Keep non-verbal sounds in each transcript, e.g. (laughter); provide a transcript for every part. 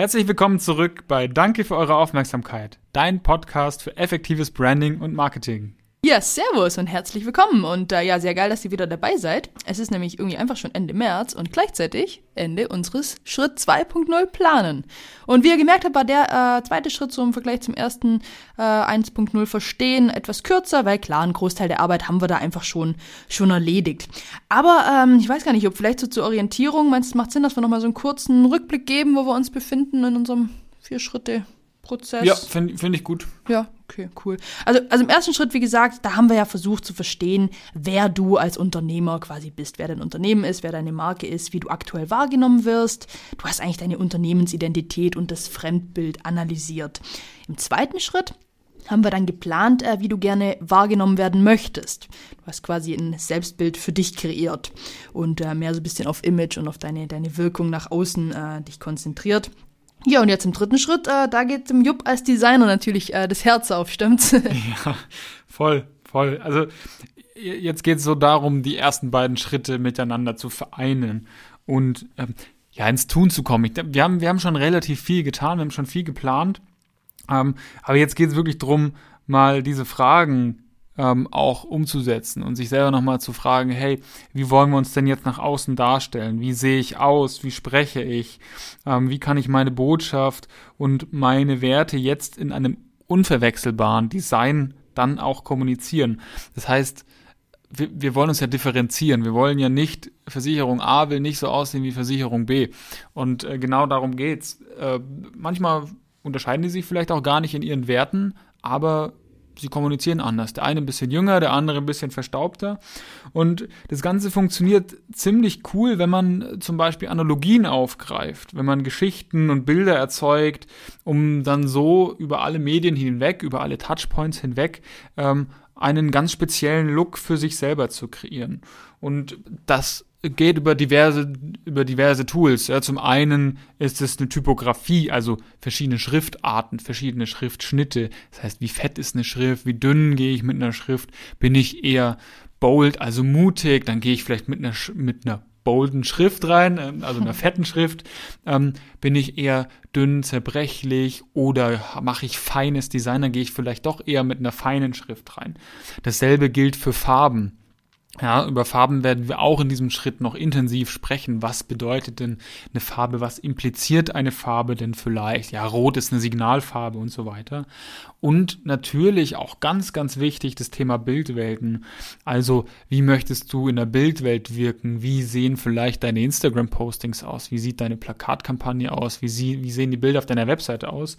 Herzlich willkommen zurück bei Danke für eure Aufmerksamkeit, dein Podcast für effektives Branding und Marketing. Ja, servus und herzlich willkommen. Und äh, ja, sehr geil, dass ihr wieder dabei seid. Es ist nämlich irgendwie einfach schon Ende März und gleichzeitig Ende unseres Schritt 2.0 Planen. Und wie ihr gemerkt habt, war der äh, zweite Schritt so im Vergleich zum ersten äh, 1.0 Verstehen etwas kürzer, weil klar, einen Großteil der Arbeit haben wir da einfach schon, schon erledigt. Aber ähm, ich weiß gar nicht, ob vielleicht so zur Orientierung, meinst du, macht Sinn, dass wir nochmal so einen kurzen Rückblick geben, wo wir uns befinden in unserem vier Schritte Prozess. Ja, finde find ich gut. Ja, okay, cool. Also, also im ersten Schritt, wie gesagt, da haben wir ja versucht zu verstehen, wer du als Unternehmer quasi bist, wer dein Unternehmen ist, wer deine Marke ist, wie du aktuell wahrgenommen wirst. Du hast eigentlich deine Unternehmensidentität und das Fremdbild analysiert. Im zweiten Schritt haben wir dann geplant, äh, wie du gerne wahrgenommen werden möchtest. Du hast quasi ein Selbstbild für dich kreiert und äh, mehr so ein bisschen auf Image und auf deine, deine Wirkung nach außen äh, dich konzentriert. Ja, und jetzt im dritten Schritt, äh, da geht dem Jupp als Designer natürlich äh, das Herz auf, stimmt's? (laughs) ja, voll, voll. Also jetzt geht es so darum, die ersten beiden Schritte miteinander zu vereinen und ähm, ja, ins Tun zu kommen. Ich, wir, haben, wir haben schon relativ viel getan, wir haben schon viel geplant, ähm, aber jetzt geht es wirklich darum, mal diese Fragen ähm, auch umzusetzen und sich selber nochmal zu fragen, hey, wie wollen wir uns denn jetzt nach außen darstellen? Wie sehe ich aus? Wie spreche ich? Ähm, wie kann ich meine Botschaft und meine Werte jetzt in einem unverwechselbaren Design dann auch kommunizieren? Das heißt, wir, wir wollen uns ja differenzieren. Wir wollen ja nicht, Versicherung A will nicht so aussehen wie Versicherung B. Und äh, genau darum geht's. Äh, manchmal unterscheiden die sich vielleicht auch gar nicht in ihren Werten, aber sie kommunizieren anders. Der eine ein bisschen jünger, der andere ein bisschen verstaubter. Und das Ganze funktioniert ziemlich cool, wenn man zum Beispiel Analogien aufgreift, wenn man Geschichten und Bilder erzeugt, um dann so über alle Medien hinweg, über alle Touchpoints hinweg ähm, einen ganz speziellen Look für sich selber zu kreieren. Und das geht über diverse, über diverse Tools. Ja, zum einen ist es eine Typografie, also verschiedene Schriftarten, verschiedene Schriftschnitte. Das heißt, wie fett ist eine Schrift, wie dünn gehe ich mit einer Schrift, bin ich eher bold, also mutig, dann gehe ich vielleicht mit einer, mit einer bolden Schrift rein, ähm, also einer (laughs) fetten Schrift, ähm, bin ich eher dünn, zerbrechlich oder mache ich feines Design, dann gehe ich vielleicht doch eher mit einer feinen Schrift rein. Dasselbe gilt für Farben. Ja, über Farben werden wir auch in diesem Schritt noch intensiv sprechen. Was bedeutet denn eine Farbe? Was impliziert eine Farbe denn vielleicht? Ja, rot ist eine Signalfarbe und so weiter. Und natürlich auch ganz, ganz wichtig das Thema Bildwelten. Also, wie möchtest du in der Bildwelt wirken? Wie sehen vielleicht deine Instagram-Postings aus? Wie sieht deine Plakatkampagne aus? Wie, sie, wie sehen die Bilder auf deiner Webseite aus?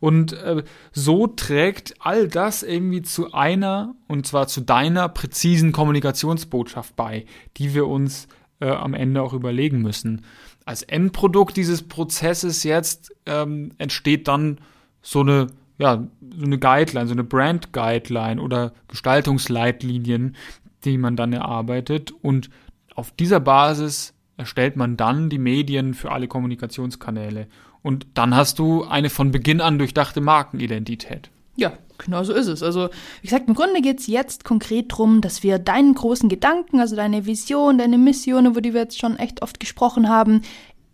Und äh, so trägt all das irgendwie zu einer, und zwar zu deiner präzisen Kommunikationsbotschaft bei, die wir uns äh, am Ende auch überlegen müssen. Als Endprodukt dieses Prozesses jetzt ähm, entsteht dann so eine ja, so eine Guideline, so eine Brand Guideline oder Gestaltungsleitlinien, die man dann erarbeitet und auf dieser Basis erstellt man dann die Medien für alle Kommunikationskanäle und dann hast du eine von Beginn an durchdachte Markenidentität. Ja, genau so ist es. Also, wie gesagt, im Grunde geht es jetzt konkret darum, dass wir deinen großen Gedanken, also deine Vision, deine Mission, über die wir jetzt schon echt oft gesprochen haben,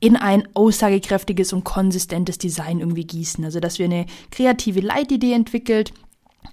in ein aussagekräftiges und konsistentes Design irgendwie gießen. Also dass wir eine kreative Leitidee entwickelt,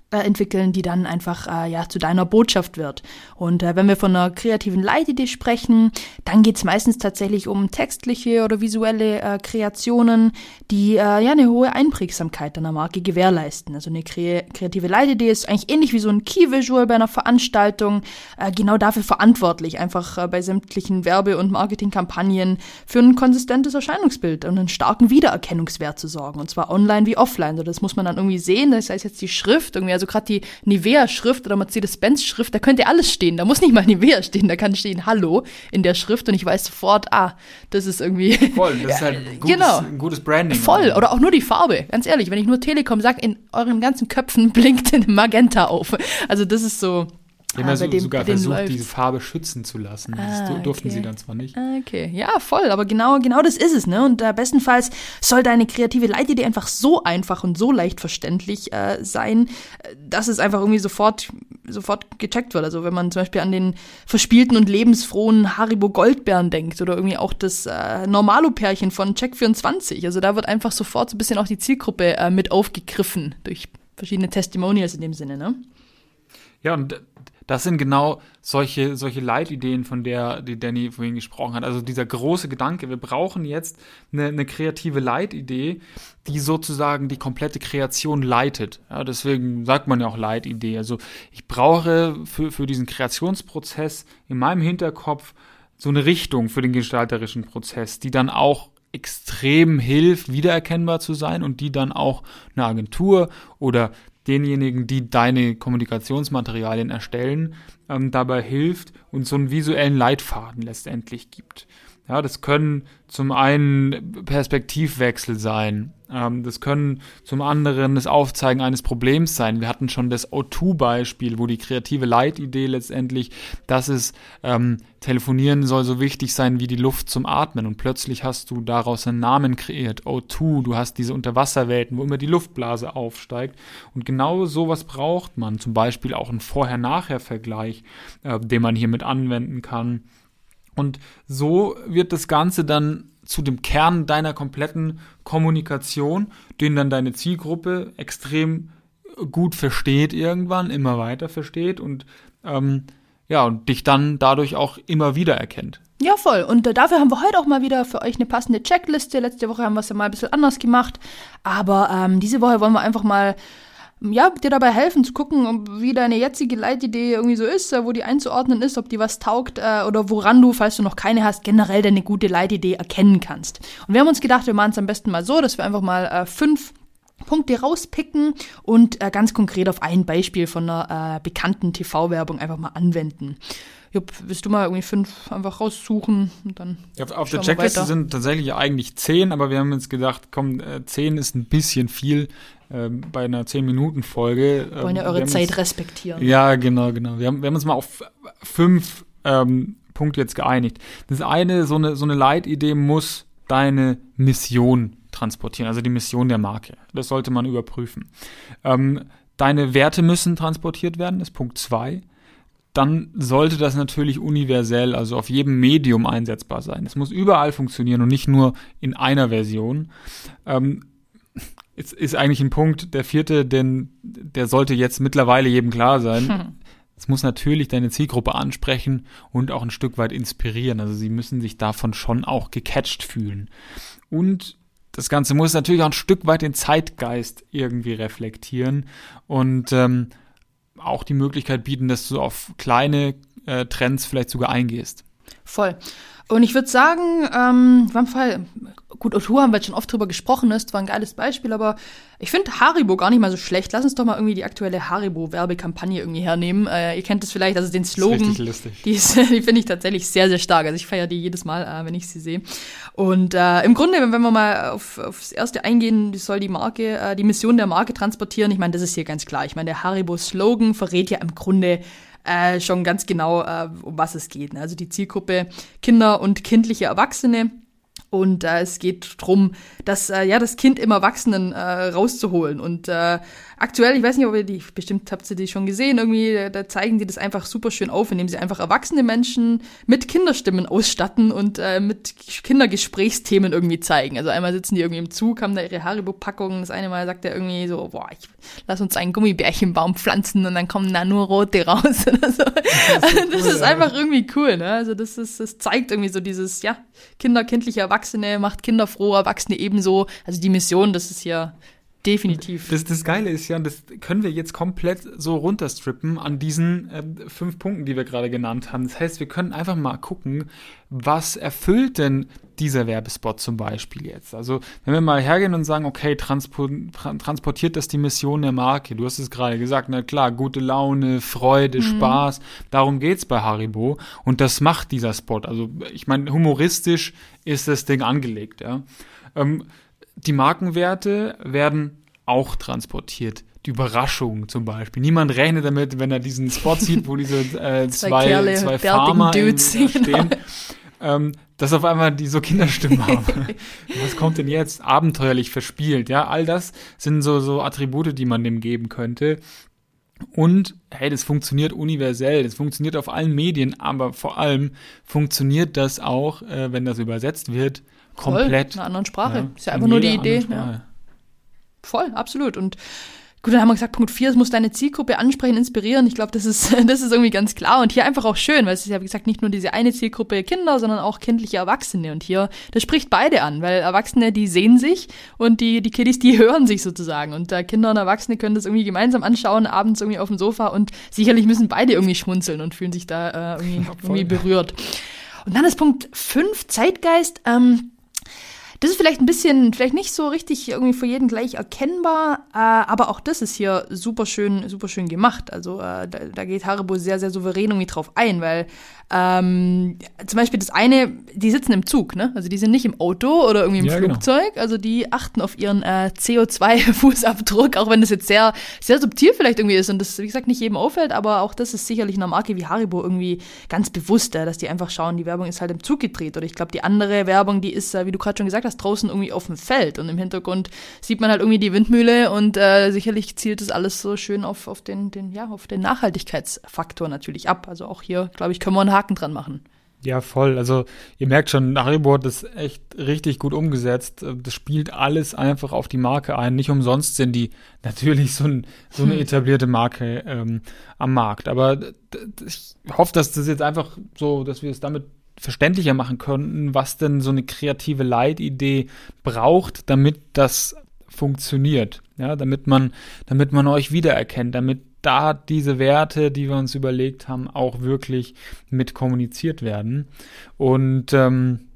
äh, entwickeln, die dann einfach äh, ja zu deiner Botschaft wird. Und äh, wenn wir von einer kreativen Leitidee sprechen, dann geht es meistens tatsächlich um textliche oder visuelle äh, Kreationen, die äh, ja eine hohe Einprägsamkeit deiner Marke gewährleisten. Also eine kre kreative Leitidee ist eigentlich ähnlich wie so ein Key Visual bei einer Veranstaltung, äh, genau dafür verantwortlich, einfach äh, bei sämtlichen Werbe- und Marketingkampagnen für ein konsistentes Erscheinungsbild und einen starken Wiedererkennungswert zu sorgen. Und zwar online wie offline. Also das muss man dann irgendwie sehen. Das heißt jetzt die Schrift irgendwie also gerade die Nivea-Schrift oder Mercedes-Benz-Schrift, da könnte alles stehen. Da muss nicht mal (laughs) Nivea stehen, da kann stehen Hallo in der Schrift und ich weiß sofort, ah, das ist irgendwie. (laughs) Voll, das ist halt ein gutes, genau. ein gutes Branding. Voll, oder auch nur die Farbe, ganz ehrlich. Wenn ich nur Telekom sage, in euren ganzen Köpfen (laughs) blinkt ein Magenta auf. Also das ist so. Die haben ah, ja so, sogar versucht, diese Farbe schützen zu lassen. Ah, das durften okay. sie dann zwar nicht. Okay, ja, voll. Aber genau, genau das ist es. Ne? Und äh, bestenfalls soll deine kreative Leitidee einfach so einfach und so leicht verständlich äh, sein, dass es einfach irgendwie sofort sofort gecheckt wird. Also wenn man zum Beispiel an den verspielten und lebensfrohen Haribo Goldbeeren denkt oder irgendwie auch das äh, Normalo-Pärchen von Check24. Also da wird einfach sofort so ein bisschen auch die Zielgruppe äh, mit aufgegriffen durch verschiedene Testimonials in dem Sinne, ne? Ja, und das sind genau solche, solche Leitideen, von der die Danny vorhin gesprochen hat. Also dieser große Gedanke, wir brauchen jetzt eine, eine kreative Leitidee, die sozusagen die komplette Kreation leitet. Ja, deswegen sagt man ja auch Leitidee. Also ich brauche für, für diesen Kreationsprozess in meinem Hinterkopf so eine Richtung für den gestalterischen Prozess, die dann auch extrem hilft, wiedererkennbar zu sein und die dann auch eine Agentur oder denjenigen, die deine Kommunikationsmaterialien erstellen, ähm, dabei hilft und so einen visuellen Leitfaden letztendlich gibt. Ja, das können zum einen Perspektivwechsel sein. Ähm, das können zum anderen das Aufzeigen eines Problems sein. Wir hatten schon das O2-Beispiel, wo die kreative Leitidee letztendlich, dass es ähm, telefonieren soll so wichtig sein wie die Luft zum Atmen. Und plötzlich hast du daraus einen Namen kreiert. O2, du hast diese Unterwasserwelten, wo immer die Luftblase aufsteigt. Und genau sowas braucht man. Zum Beispiel auch einen Vorher-Nachher-Vergleich, äh, den man hier mit anwenden kann und so wird das Ganze dann zu dem Kern deiner kompletten Kommunikation, den dann deine Zielgruppe extrem gut versteht irgendwann, immer weiter versteht und ähm, ja, und dich dann dadurch auch immer wieder erkennt. Ja, voll. Und äh, dafür haben wir heute auch mal wieder für euch eine passende Checkliste. Letzte Woche haben wir es ja mal ein bisschen anders gemacht. Aber ähm, diese Woche wollen wir einfach mal ja, dir dabei helfen zu gucken, wie deine jetzige Leitidee irgendwie so ist, äh, wo die einzuordnen ist, ob die was taugt äh, oder woran du, falls du noch keine hast, generell deine gute Leitidee erkennen kannst. Und wir haben uns gedacht, wir machen es am besten mal so, dass wir einfach mal äh, fünf Punkte rauspicken und äh, ganz konkret auf ein Beispiel von einer äh, bekannten TV-Werbung einfach mal anwenden. Jupp, willst du mal irgendwie fünf einfach raussuchen und dann. Ja, auf der Checkliste sind tatsächlich eigentlich zehn, aber wir haben uns gedacht, komm, äh, zehn ist ein bisschen viel bei einer zehn Minuten Folge. Wollen ja ähm, eure Zeit uns, respektieren. Ja, genau, genau. Wir haben, wir haben uns mal auf fünf ähm, Punkte jetzt geeinigt. Das eine, so eine, so eine Leitidee muss deine Mission transportieren, also die Mission der Marke. Das sollte man überprüfen. Ähm, deine Werte müssen transportiert werden, das ist Punkt zwei dann sollte das natürlich universell, also auf jedem Medium einsetzbar sein. Es muss überall funktionieren und nicht nur in einer Version. Ähm, ist, ist eigentlich ein Punkt, der vierte, denn der sollte jetzt mittlerweile jedem klar sein. Hm. Es muss natürlich deine Zielgruppe ansprechen und auch ein Stück weit inspirieren. Also sie müssen sich davon schon auch gecatcht fühlen. Und das Ganze muss natürlich auch ein Stück weit den Zeitgeist irgendwie reflektieren und ähm, auch die Möglichkeit bieten, dass du auf kleine äh, Trends vielleicht sogar eingehst. Voll. Und ich würde sagen, ähm, beim Fall, gut, O2 haben wir jetzt schon oft drüber gesprochen, das war ein geiles Beispiel, aber ich finde Haribo gar nicht mal so schlecht. Lass uns doch mal irgendwie die aktuelle Haribo-Werbekampagne irgendwie hernehmen. Äh, ihr kennt es vielleicht, also den Slogan. Das ist lustig. Die, (laughs) die finde ich tatsächlich sehr, sehr stark. Also ich feiere die jedes Mal, äh, wenn ich sie sehe. Und äh, im Grunde, wenn, wenn wir mal auf, aufs erste eingehen, die soll die Marke, äh, die Mission der Marke transportieren. Ich meine, das ist hier ganz klar. Ich meine, der Haribo-Slogan verrät ja im Grunde äh, schon ganz genau, äh, um was es geht. Ne? Also die Zielgruppe Kinder und kindliche Erwachsene. Und äh, es geht drum, dass äh, ja das Kind im Erwachsenen äh, rauszuholen. Und äh, aktuell, ich weiß nicht, ob ihr die, bestimmt habt ihr die schon gesehen, irgendwie, da, da zeigen die das einfach super schön auf, indem sie einfach erwachsene Menschen mit Kinderstimmen ausstatten und äh, mit Kindergesprächsthemen irgendwie zeigen. Also einmal sitzen die irgendwie im Zug, haben da ihre Haribo-Packungen. Das eine Mal sagt er irgendwie so, boah, ich lass uns einen Gummibärchenbaum pflanzen und dann kommen da nur rote raus (laughs) oder so. Das ist, (laughs) das ist einfach irgendwie cool, ne? Also das ist, das zeigt irgendwie so dieses, ja, Kinder, kindliche Erwachsene, macht Kinder froh, Erwachsene ebenso. Also die Mission, das ist ja definitiv. Das, das Geile ist ja, das können wir jetzt komplett so runterstrippen an diesen äh, fünf Punkten, die wir gerade genannt haben. Das heißt, wir können einfach mal gucken, was erfüllt denn dieser Werbespot zum Beispiel jetzt? Also, wenn wir mal hergehen und sagen, okay, transport, transportiert das die Mission der Marke? Du hast es gerade gesagt, na klar, gute Laune, Freude, mhm. Spaß, darum geht's bei Haribo. Und das macht dieser Spot. Also, ich meine, humoristisch ist das Ding angelegt, ja. Ähm, die Markenwerte werden auch transportiert. Die Überraschung zum Beispiel. Niemand rechnet damit, wenn er diesen Spot sieht, wo diese (laughs) äh, zwei, zwei, zwei Farmer Dudes, in, stehen. Genau ähm, dass auf einmal die so Kinderstimmen haben. (laughs) Was kommt denn jetzt? Abenteuerlich verspielt, ja, all das sind so, so Attribute, die man dem geben könnte. Und hey, das funktioniert universell, das funktioniert auf allen Medien, aber vor allem funktioniert das auch, äh, wenn das übersetzt wird, komplett. Voll, in einer anderen Sprache. Ja, ist ja einfach nur die Idee. Ja. Voll, absolut. Und Gut, dann haben wir gesagt, Punkt 4, es muss deine Zielgruppe ansprechen, inspirieren. Ich glaube, das ist, (laughs) das ist irgendwie ganz klar. Und hier einfach auch schön, weil es ist ja, wie gesagt, nicht nur diese eine Zielgruppe Kinder, sondern auch kindliche Erwachsene. Und hier, das spricht beide an, weil Erwachsene, die sehen sich und die, die Kiddies, die (laughs) hören sich sozusagen. Und äh, Kinder und Erwachsene können das irgendwie gemeinsam anschauen, abends irgendwie auf dem Sofa. Und sicherlich müssen beide irgendwie schmunzeln und fühlen sich da äh, irgendwie, (laughs) irgendwie berührt. Und dann ist Punkt 5, Zeitgeist. Ähm, das ist vielleicht ein bisschen, vielleicht nicht so richtig irgendwie für jeden gleich erkennbar, äh, aber auch das ist hier super schön, super schön gemacht. Also äh, da, da geht Haribo sehr, sehr souverän irgendwie drauf ein, weil ähm, zum Beispiel das eine, die sitzen im Zug, ne? Also die sind nicht im Auto oder irgendwie im ja, genau. Flugzeug. Genau. Also die achten auf ihren äh, CO2-Fußabdruck, auch wenn das jetzt sehr, sehr subtil vielleicht irgendwie ist und das, wie gesagt, nicht jedem auffällt, aber auch das ist sicherlich einer Marke wie Haribo irgendwie ganz bewusst, äh, dass die einfach schauen, die Werbung ist halt im Zug gedreht. Oder ich glaube, die andere Werbung, die ist, äh, wie du gerade schon gesagt hast, draußen irgendwie auf dem Feld und im Hintergrund sieht man halt irgendwie die Windmühle und äh, sicherlich zielt das alles so schön auf, auf den, den, ja, auf den Nachhaltigkeitsfaktor natürlich ab. Also auch hier, glaube ich, können wir einen Haken dran machen. Ja, voll. Also ihr merkt schon, Haribo hat das echt richtig gut umgesetzt. Das spielt alles einfach auf die Marke ein. Nicht umsonst sind die (laughs) natürlich so, ein, so eine hm. etablierte Marke ähm, am Markt. Aber ich hoffe, dass das jetzt einfach so, dass wir es damit verständlicher machen könnten, was denn so eine kreative Leitidee braucht, damit das funktioniert. Ja, damit man, damit man euch wiedererkennt, damit da diese Werte, die wir uns überlegt haben, auch wirklich mit kommuniziert werden. Und ähm,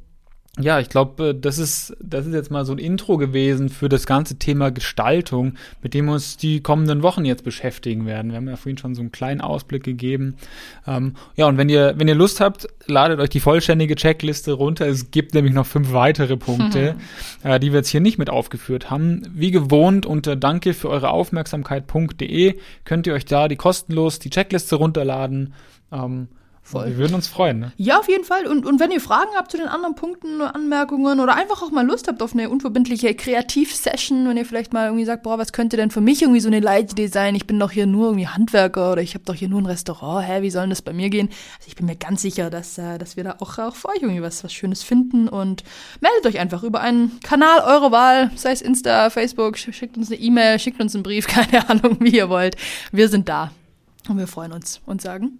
ja, ich glaube, äh, das ist, das ist jetzt mal so ein Intro gewesen für das ganze Thema Gestaltung, mit dem wir uns die kommenden Wochen jetzt beschäftigen werden. Wir haben ja vorhin schon so einen kleinen Ausblick gegeben. Ähm, ja, und wenn ihr, wenn ihr Lust habt, ladet euch die vollständige Checkliste runter. Es gibt nämlich noch fünf weitere Punkte, (laughs) äh, die wir jetzt hier nicht mit aufgeführt haben. Wie gewohnt unter danke für eure Aufmerksamkeit.de könnt ihr euch da die kostenlos die Checkliste runterladen. Ähm, Voll. Wir würden uns freuen, ne? Ja, auf jeden Fall. Und, und wenn ihr Fragen habt zu den anderen Punkten, Anmerkungen oder einfach auch mal Lust habt auf eine unverbindliche Kreativsession, wenn ihr vielleicht mal irgendwie sagt, boah, was könnte denn für mich irgendwie so eine Leitidee sein? Ich bin doch hier nur irgendwie Handwerker oder ich habe doch hier nur ein Restaurant. Hä, wie soll denn das bei mir gehen? Also ich bin mir ganz sicher, dass, äh, dass wir da auch, auch für euch irgendwie was, was Schönes finden und meldet euch einfach über einen Kanal eurer Wahl, sei es Insta, Facebook, schickt uns eine E-Mail, schickt uns einen Brief, (laughs) keine Ahnung, wie ihr wollt. Wir sind da und wir freuen uns und sagen